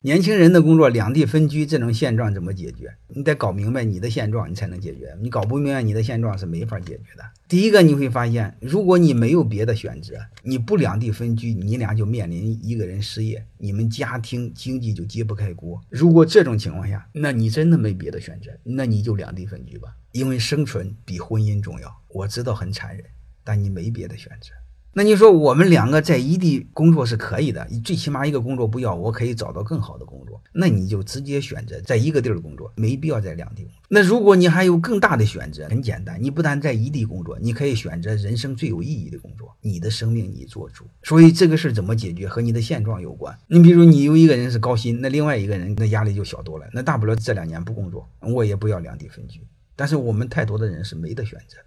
年轻人的工作两地分居这种现状怎么解决？你得搞明白你的现状，你才能解决。你搞不明白你的现状是没法解决的。第一个你会发现，如果你没有别的选择，你不两地分居，你俩就面临一个人失业，你们家庭经济就揭不开锅。如果这种情况下，那你真的没别的选择，那你就两地分居吧，因为生存比婚姻重要。我知道很残忍，但你没别的选择。那你说我们两个在异地工作是可以的，最起码一个工作不要，我可以找到更好的工作。那你就直接选择在一个地儿工作，没必要在两地工作。那如果你还有更大的选择，很简单，你不但在异地工作，你可以选择人生最有意义的工作，你的生命你做主。所以这个事儿怎么解决和你的现状有关。你比如你有一个人是高薪，那另外一个人那压力就小多了。那大不了这两年不工作，我也不要两地分居。但是我们太多的人是没得选择的。